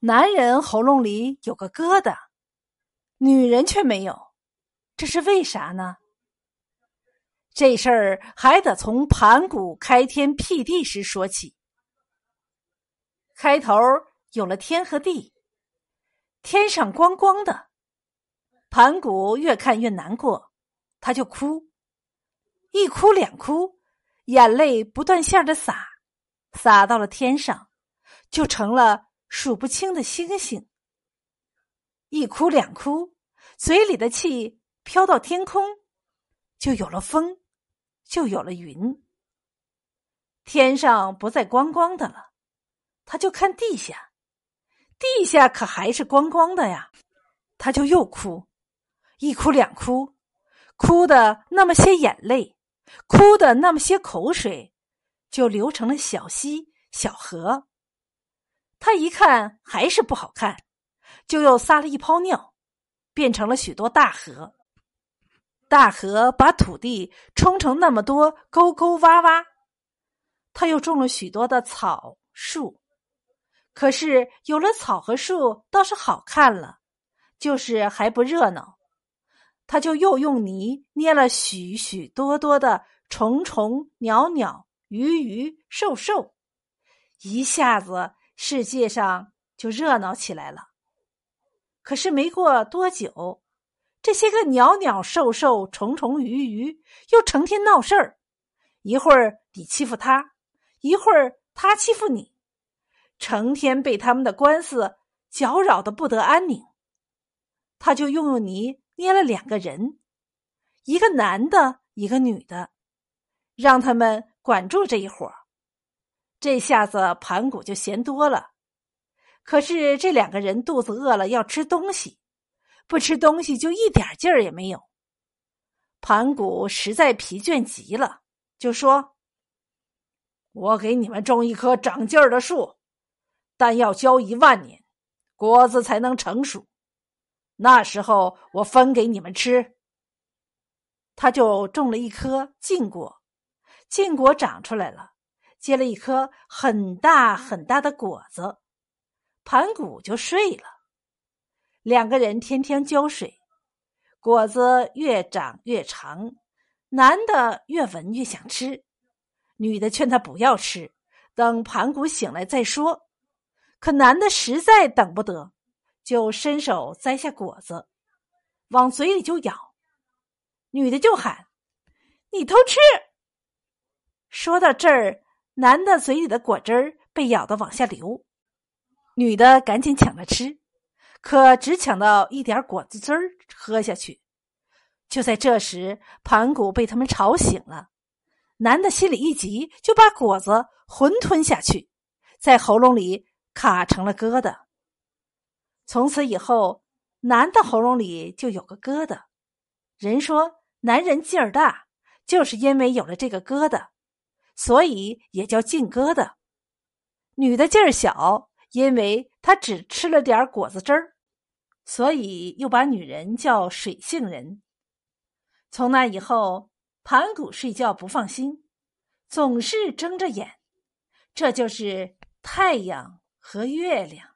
男人喉咙里有个疙瘩，女人却没有，这是为啥呢？这事儿还得从盘古开天辟地时说起。开头有了天和地，天上光光的，盘古越看越难过，他就哭，一哭两哭，眼泪不断向着洒，洒到了天上，就成了。数不清的星星，一哭两哭，嘴里的气飘到天空，就有了风，就有了云。天上不再光光的了，他就看地下，地下可还是光光的呀。他就又哭，一哭两哭，哭的那么些眼泪，哭的那么些口水，就流成了小溪、小河。他一看还是不好看，就又撒了一泡尿，变成了许多大河。大河把土地冲成那么多沟沟洼洼。他又种了许多的草树，可是有了草和树倒是好看了，就是还不热闹。他就又用泥捏了许许多多的虫虫、鸟鸟、鱼鱼、兽兽，一下子。世界上就热闹起来了。可是没过多久，这些个鸟鸟兽兽、虫虫鱼鱼又成天闹事儿，一会儿你欺负他，一会儿他欺负你，成天被他们的官司搅扰的不得安宁。他就用用泥捏了两个人，一个男的，一个女的，让他们管住这一伙儿。这下子盘古就闲多了，可是这两个人肚子饿了要吃东西，不吃东西就一点劲儿也没有。盘古实在疲倦极了，就说：“我给你们种一棵长劲儿的树，但要浇一万年，果子才能成熟。那时候我分给你们吃。”他就种了一棵禁果，禁果长出来了。结了一颗很大很大的果子，盘古就睡了。两个人天天浇水，果子越长越长。男的越闻越想吃，女的劝他不要吃，等盘古醒来再说。可男的实在等不得，就伸手摘下果子，往嘴里就咬。女的就喊：“你偷吃！”说到这儿。男的嘴里的果汁儿被咬得往下流，女的赶紧抢着吃，可只抢到一点果子汁儿喝下去。就在这时，盘古被他们吵醒了，男的心里一急，就把果子浑吞下去，在喉咙里卡成了疙瘩。从此以后，男的喉咙里就有个疙瘩。人说，男人劲儿大，就是因为有了这个疙瘩。所以也叫劲疙瘩。女的劲儿小，因为她只吃了点果子汁儿，所以又把女人叫水性人。从那以后，盘古睡觉不放心，总是睁着眼，这就是太阳和月亮。